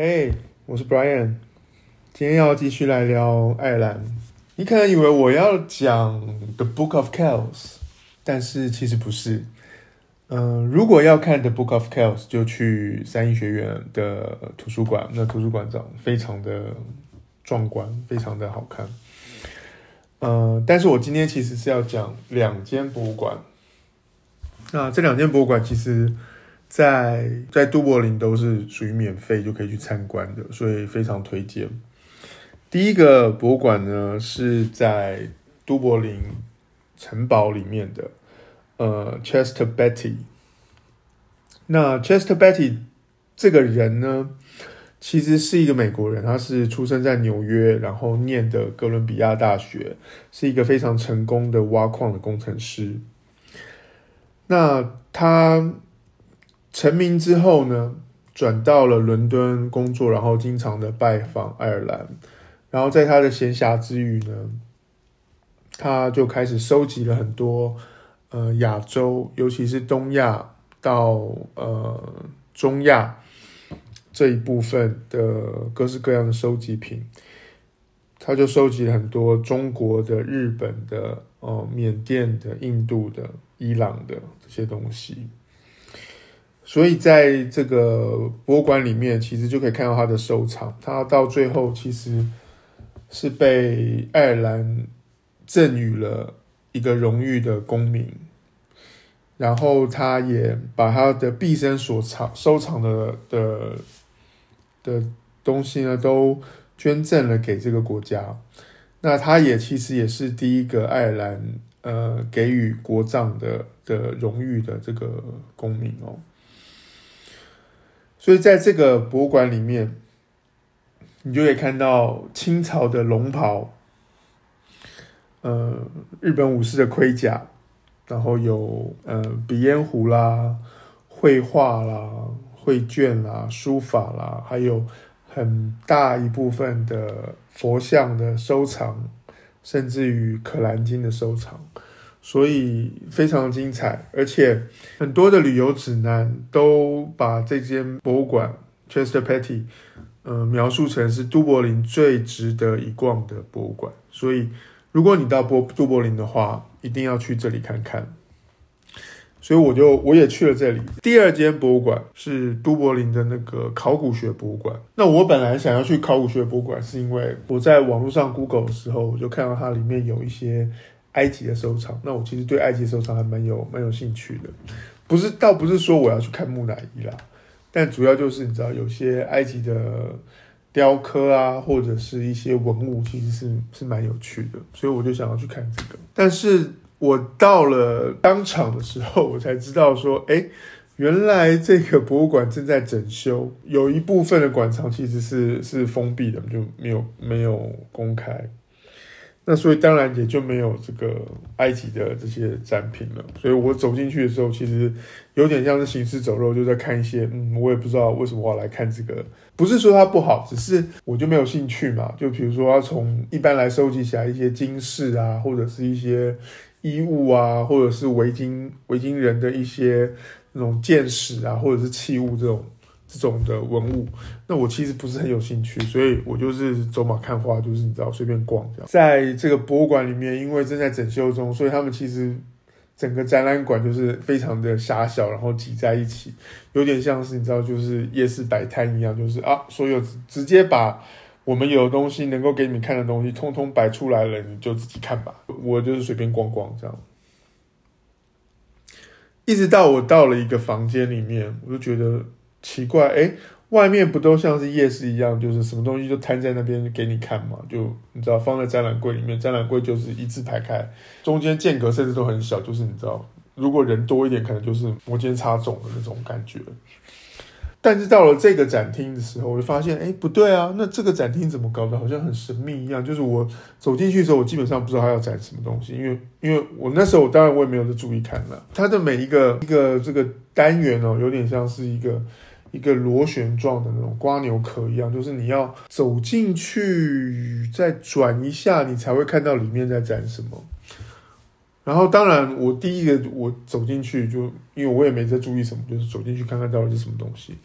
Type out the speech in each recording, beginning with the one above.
嘿，hey, 我是 Brian，今天要继续来聊爱尔兰。你可能以为我要讲 The Book of Kells，但是其实不是。嗯、如果要看 The Book of Kells，就去三一学院的图书馆。那图书馆长非常的壮观，非常的好看。嗯、但是我今天其实是要讲两间博物馆。那这两间博物馆其实在，在都柏林都是属于免费就可以去参观的，所以非常推荐。第一个博物馆呢是在都柏林城堡里面的，呃，Chester Betty。那 Chester Betty 这个人呢，其实是一个美国人，他是出生在纽约，然后念的哥伦比亚大学，是一个非常成功的挖矿的工程师。那他成名之后呢，转到了伦敦工作，然后经常的拜访爱尔兰。然后在他的闲暇之余呢，他就开始收集了很多呃亚洲，尤其是东亚到呃中亚这一部分的各式各样的收集品。他就收集了很多中国的、日本的、哦、呃、缅甸的、印度的、伊朗的这些东西。所以在这个博物馆里面，其实就可以看到他的收藏。他到最后其实。是被爱尔兰赠予了一个荣誉的公民，然后他也把他的毕生所藏收藏的的的东西呢，都捐赠了给这个国家。那他也其实也是第一个爱尔兰呃给予国葬的的荣誉的这个公民哦。所以在这个博物馆里面。你就可以看到清朝的龙袍，呃，日本武士的盔甲，然后有呃鼻烟壶啦、绘画啦、绘卷啦、书法啦，还有很大一部分的佛像的收藏，甚至于可兰经的收藏，所以非常精彩，而且很多的旅游指南都把这间博物馆 Chester Beatty。呃，描述成是都柏林最值得一逛的博物馆，所以如果你到波都柏林的话，一定要去这里看看。所以我就我也去了这里。第二间博物馆是都柏林的那个考古学博物馆。那我本来想要去考古学博物馆，是因为我在网络上 Google 的时候，我就看到它里面有一些埃及的收藏。那我其实对埃及收藏还蛮有蛮有兴趣的，不是倒不是说我要去看木乃伊啦。但主要就是你知道，有些埃及的雕刻啊，或者是一些文物，其实是是蛮有趣的，所以我就想要去看这个。但是我到了当场的时候，我才知道说，哎，原来这个博物馆正在整修，有一部分的馆藏其实是是封闭的，就没有没有公开。那所以当然也就没有这个埃及的这些展品了。所以我走进去的时候，其实有点像是行尸走肉，就在看一些，嗯，我也不知道为什么我要来看这个。不是说它不好，只是我就没有兴趣嘛。就比如说，要从一般来收集起来一些金饰啊，或者是一些衣物啊，或者是维京维京人的一些那种剑矢啊，或者是器物这种。这种的文物，那我其实不是很有兴趣，所以我就是走马看花，就是你知道随便逛这样。在这个博物馆里面，因为正在整修中，所以他们其实整个展览馆就是非常的狭小，然后挤在一起，有点像是你知道，就是夜市摆摊一样，就是啊，所有直接把我们有的东西能够给你们看的东西，通通摆出来了，你就自己看吧。我就是随便逛逛这样，一直到我到了一个房间里面，我就觉得。奇怪，哎，外面不都像是夜市一样，就是什么东西就摊在那边给你看嘛？就你知道，放在展览柜里面，展览柜就是一字排开，中间间隔甚至都很小，就是你知道，如果人多一点，可能就是摩肩擦踵的那种感觉。但是到了这个展厅的时候，我就发现，哎，不对啊，那这个展厅怎么搞得好像很神秘一样？就是我走进去的时候，我基本上不知道他要展什么东西，因为因为我那时候我当然我也没有在注意看了，它的每一个一个这个单元哦，有点像是一个。一个螺旋状的那种瓜牛壳一样，就是你要走进去，再转一下，你才会看到里面在展什么。然后，当然，我第一个我走进去就，因为我也没在注意什么，就是走进去看看到底是什么东西。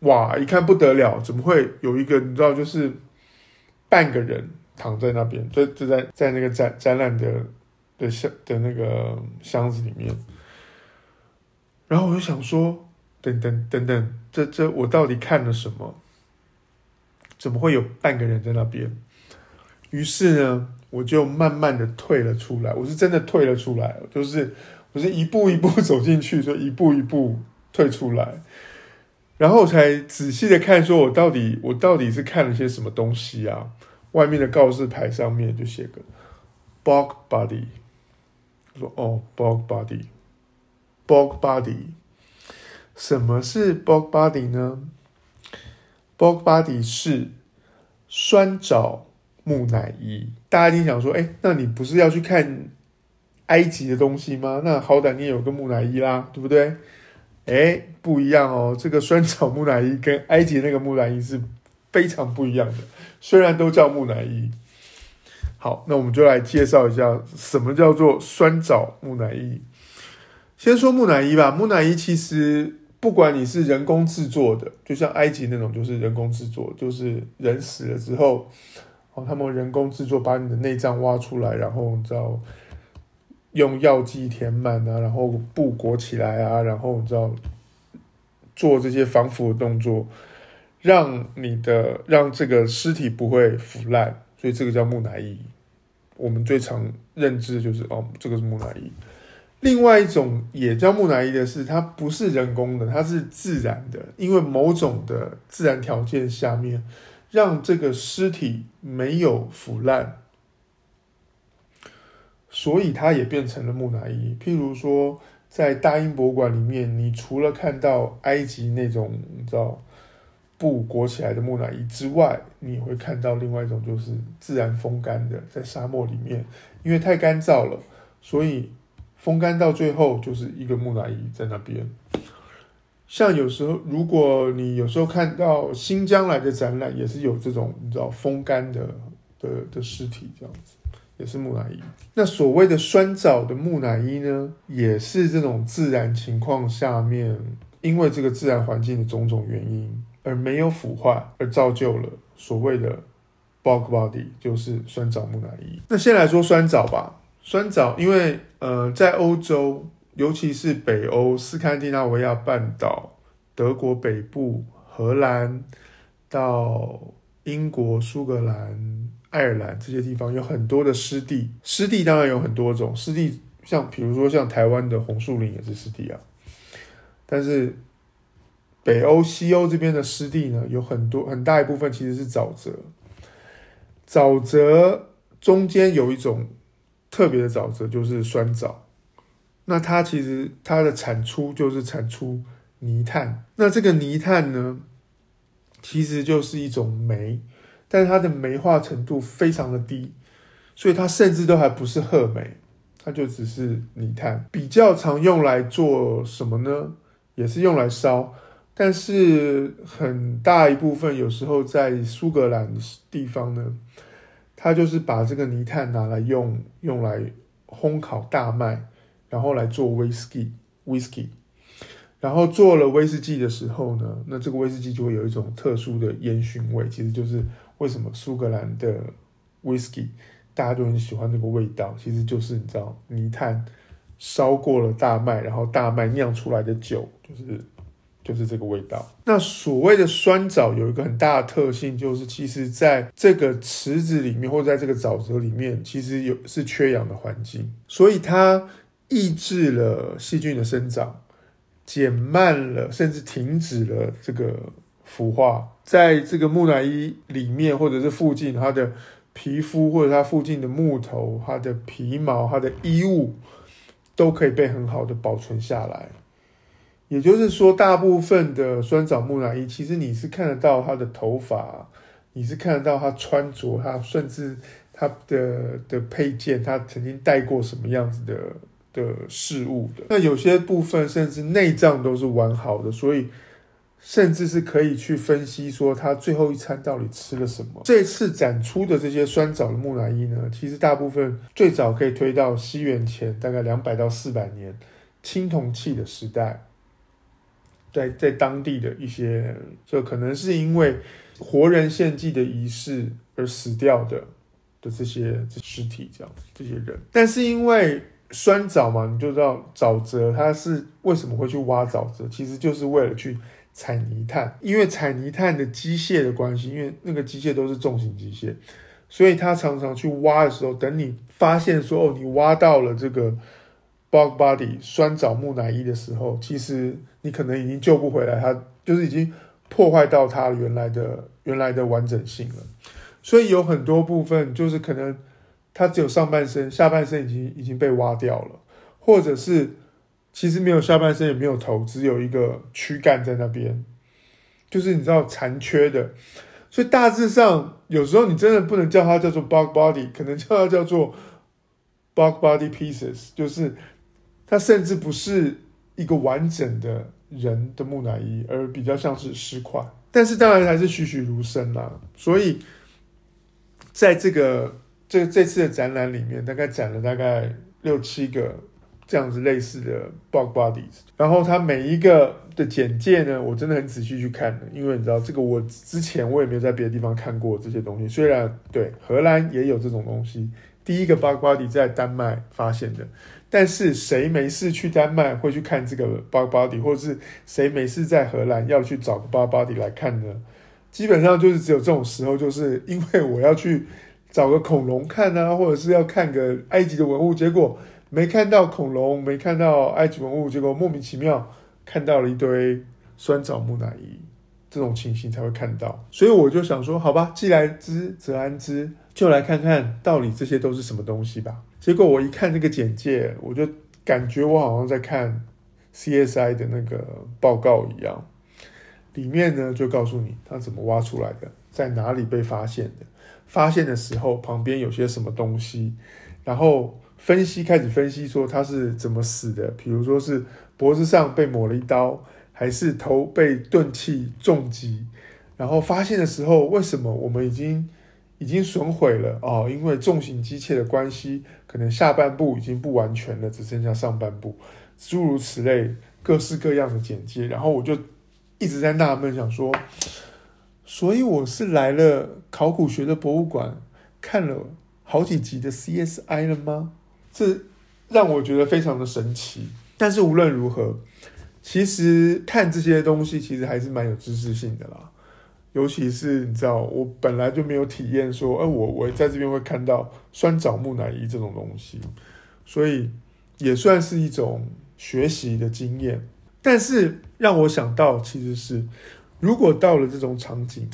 哇，一看不得了，怎么会有一个你知道，就是半个人躺在那边，就就在在那个展展览的的箱的那个箱子里面。然后我就想说，等等等等，这这我到底看了什么？怎么会有半个人在那边？于是呢，我就慢慢的退了出来。我是真的退了出来，就是我是一步一步走进去，就一步一步退出来。然后才仔细的看，说我到底我到底是看了些什么东西啊？外面的告示牌上面就写个 Bog Body，我说哦，Bog Body，Bog Body，什么是 Bog Body 呢？Bog Body 是酸枣木乃伊。大家一定想说，哎，那你不是要去看埃及的东西吗？那好歹你也有个木乃伊啦，对不对？哎，不一样哦，这个酸枣木乃伊跟埃及那个木乃伊是非常不一样的。虽然都叫木乃伊，好，那我们就来介绍一下什么叫做酸枣木乃伊。先说木乃伊吧，木乃伊其实不管你是人工制作的，就像埃及那种就是人工制作，就是人死了之后，哦，他们人工制作把你的内脏挖出来，然后你知道。用药剂填满啊，然后布裹起来啊，然后你知道做这些防腐的动作，让你的让这个尸体不会腐烂，所以这个叫木乃伊。我们最常认知的就是哦，这个是木乃伊。另外一种也叫木乃伊的是，它不是人工的，它是自然的，因为某种的自然条件下面，让这个尸体没有腐烂。所以它也变成了木乃伊。譬如说，在大英博物馆里面，你除了看到埃及那种你知道布裹起来的木乃伊之外，你会看到另外一种，就是自然风干的，在沙漠里面，因为太干燥了，所以风干到最后就是一个木乃伊在那边。像有时候，如果你有时候看到新疆来的展览，也是有这种你知道风干的的的尸体这样子。也是木乃伊。那所谓的酸枣的木乃伊呢，也是这种自然情况下面，因为这个自然环境的种种原因而没有腐化，而造就了所谓的 bog body，就是酸枣木乃伊。那先来说酸枣吧。酸枣，因为呃，在欧洲，尤其是北欧、斯堪的纳维亚半岛、德国北部、荷兰到英国、苏格兰。爱尔兰这些地方有很多的湿地，湿地当然有很多种湿地，像比如说像台湾的红树林也是湿地啊。但是北欧、西欧这边的湿地呢，有很多很大一部分其实是沼泽，沼泽中间有一种特别的沼泽，就是酸沼。那它其实它的产出就是产出泥炭，那这个泥炭呢，其实就是一种煤。但是它的煤化程度非常的低，所以它甚至都还不是褐煤，它就只是泥炭。比较常用来做什么呢？也是用来烧，但是很大一部分有时候在苏格兰地方呢，它就是把这个泥炭拿来用，用来烘烤大麦，然后来做威士忌，威士忌。然后做了威士忌的时候呢，那这个威士忌就会有一种特殊的烟熏味，其实就是。为什么苏格兰的 whisky 大家都很喜欢那个味道？其实就是你知道，泥炭烧过了大麦，然后大麦酿出来的酒，就是就是这个味道。那所谓的酸枣有一个很大的特性，就是其实在这个池子里面，或者在这个沼泽里面，其实有是缺氧的环境，所以它抑制了细菌的生长，减慢了甚至停止了这个。腐化在这个木乃伊里面，或者是附近，它的皮肤或者它附近的木头、它的皮毛、它的衣物，都可以被很好的保存下来。也就是说，大部分的酸枣木乃伊，其实你是看得到它的头发，你是看得到它穿着，它甚至它的的配件，它曾经戴过什么样子的的事物的。那有些部分甚至内脏都是完好的，所以。甚至是可以去分析说他最后一餐到底吃了什么。这次展出的这些酸枣的木乃伊呢，其实大部分最早可以推到西元前大概两百到四百年青铜器的时代。在在当地的一些，就可能是因为活人献祭的仪式而死掉的的这些尸体，这样这些人。但是因为酸沼嘛，你就知道沼泽它是为什么会去挖沼泽，其实就是为了去采泥炭。因为采泥炭的机械的关系，因为那个机械都是重型机械，所以他常常去挖的时候，等你发现说哦，你挖到了这个。Bog body 酸枣木乃伊的时候，其实你可能已经救不回来，它就是已经破坏到它原来的原来的完整性了。所以有很多部分就是可能它只有上半身，下半身已经已经被挖掉了，或者是其实没有下半身也没有头，只有一个躯干在那边，就是你知道残缺的。所以大致上有时候你真的不能叫它叫做 Bog body，可能叫它叫做 Bug body pieces，就是。它甚至不是一个完整的人的木乃伊，而比较像是尸块。但是当然还是栩栩如生啦。所以在这个这这次的展览里面，大概展了大概六七个这样子类似的 bog bodies。然后它每一个的简介呢，我真的很仔细去看的，因为你知道这个我之前我也没有在别的地方看过这些东西。虽然对荷兰也有这种东西，第一个 bug body 在丹麦发现的。但是谁没事去丹麦会去看这个 bog body，或者是谁没事在荷兰要去找个 bog body 来看呢？基本上就是只有这种时候，就是因为我要去找个恐龙看啊，或者是要看个埃及的文物，结果没看到恐龙，没看到埃及文物，结果莫名其妙看到了一堆酸枣木乃伊，这种情形才会看到。所以我就想说，好吧，既来之则安之，就来看看到底这些都是什么东西吧。结果我一看这个简介，我就感觉我好像在看 CSI 的那个报告一样。里面呢就告诉你它怎么挖出来的，在哪里被发现的，发现的时候旁边有些什么东西，然后分析开始分析说他是怎么死的，比如说是脖子上被抹了一刀，还是头被钝器重击，然后发现的时候为什么我们已经。已经损毁了哦，因为重型机械的关系，可能下半部已经不完全了，只剩下上半部，诸如此类，各式各样的简介。然后我就一直在纳闷，想说，所以我是来了考古学的博物馆，看了好几集的 CSI 了吗？这让我觉得非常的神奇。但是无论如何，其实看这些东西，其实还是蛮有知识性的啦。尤其是你知道，我本来就没有体验说，哎，我我在这边会看到酸枣木乃伊这种东西，所以也算是一种学习的经验。但是让我想到，其实是如果到了这种场景，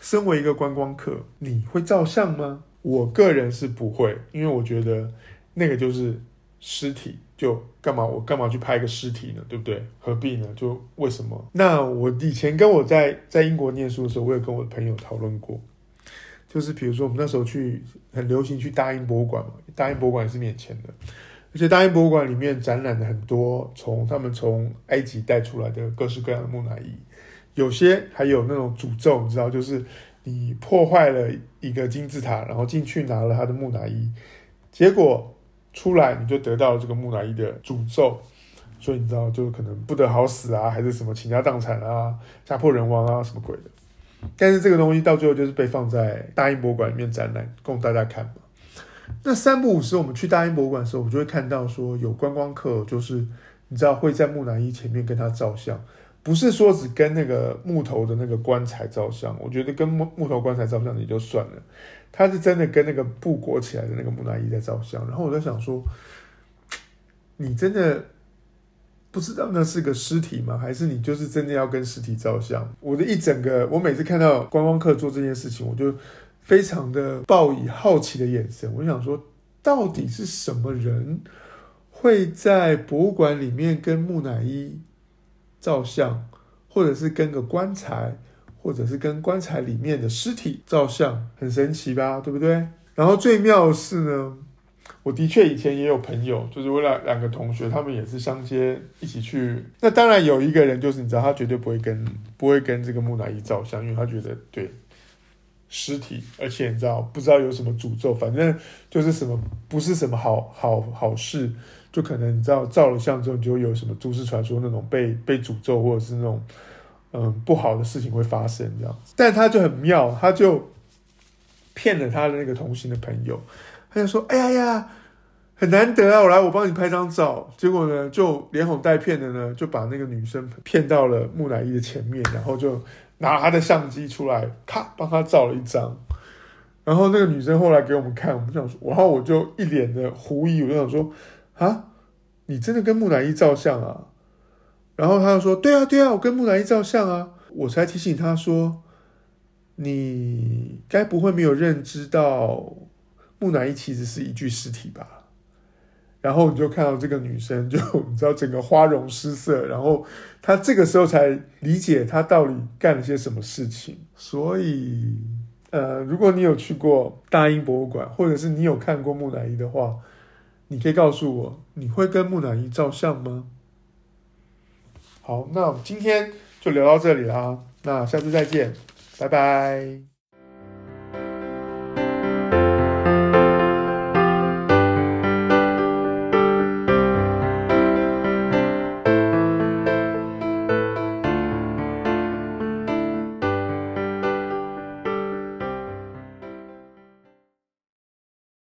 身为一个观光客，你会照相吗？我个人是不会，因为我觉得那个就是。尸体就干嘛？我干嘛去拍一个尸体呢？对不对？何必呢？就为什么？那我以前跟我在在英国念书的时候，我也跟我的朋友讨论过，就是比如说我们那时候去很流行去大英博物馆嘛，大英博物馆也是免钱的，而且大英博物馆里面展览了很多从他们从埃及带出来的各式各样的木乃伊，有些还有那种诅咒，你知道，就是你破坏了一个金字塔，然后进去拿了他的木乃伊，结果。出来你就得到了这个木乃伊的诅咒，所以你知道就可能不得好死啊，还是什么倾家荡产啊、家破人亡啊什么鬼的。但是这个东西到最后就是被放在大英博物馆里面展览，供大家看嘛。那三不五时我们去大英博物馆的时候，我就会看到说有观光客，就是你知道会在木乃伊前面跟他照相，不是说只跟那个木头的那个棺材照相，我觉得跟木木头棺材照相也就算了。他是真的跟那个布裹起来的那个木乃伊在照相，然后我在想说，你真的不知道那是个尸体吗？还是你就是真的要跟尸体照相？我的一整个，我每次看到观光客做这件事情，我就非常的抱以好奇的眼神。我想说，到底是什么人会在博物馆里面跟木乃伊照相，或者是跟个棺材？或者是跟棺材里面的尸体照相，很神奇吧，对不对？然后最妙的是呢，我的确以前也有朋友，就是我两两个同学，他们也是相接一起去。那当然有一个人，就是你知道，他绝对不会跟不会跟这个木乃伊照相，因为他觉得对尸体，而且你知道不知道有什么诅咒，反正就是什么不是什么好好好事，就可能你知道照了相之后，你就有什么都市传说那种被被诅咒或者是那种嗯不好的事情会发生这样子。但他就很妙，他就骗了他的那个同行的朋友，他就说：“哎呀呀，很难得啊，我来我帮你拍张照。”结果呢，就连哄带骗的呢，就把那个女生骗到了木乃伊的前面，然后就拿他的相机出来，咔帮他照了一张。然后那个女生后来给我们看，我们想说，然后我就一脸的狐疑，我就想说。啊，你真的跟木乃伊照相啊？然后他就说：“对啊，对啊，我跟木乃伊照相啊。”我才提醒他说：“你该不会没有认知到木乃伊其实是一具尸体吧？”然后你就看到这个女生就 你知道整个花容失色，然后她这个时候才理解她到底干了些什么事情。所以，呃，如果你有去过大英博物馆，或者是你有看过木乃伊的话，你可以告诉我，你会跟木乃伊照相吗？好，那我们今天就聊到这里啦，那下次再见，拜拜。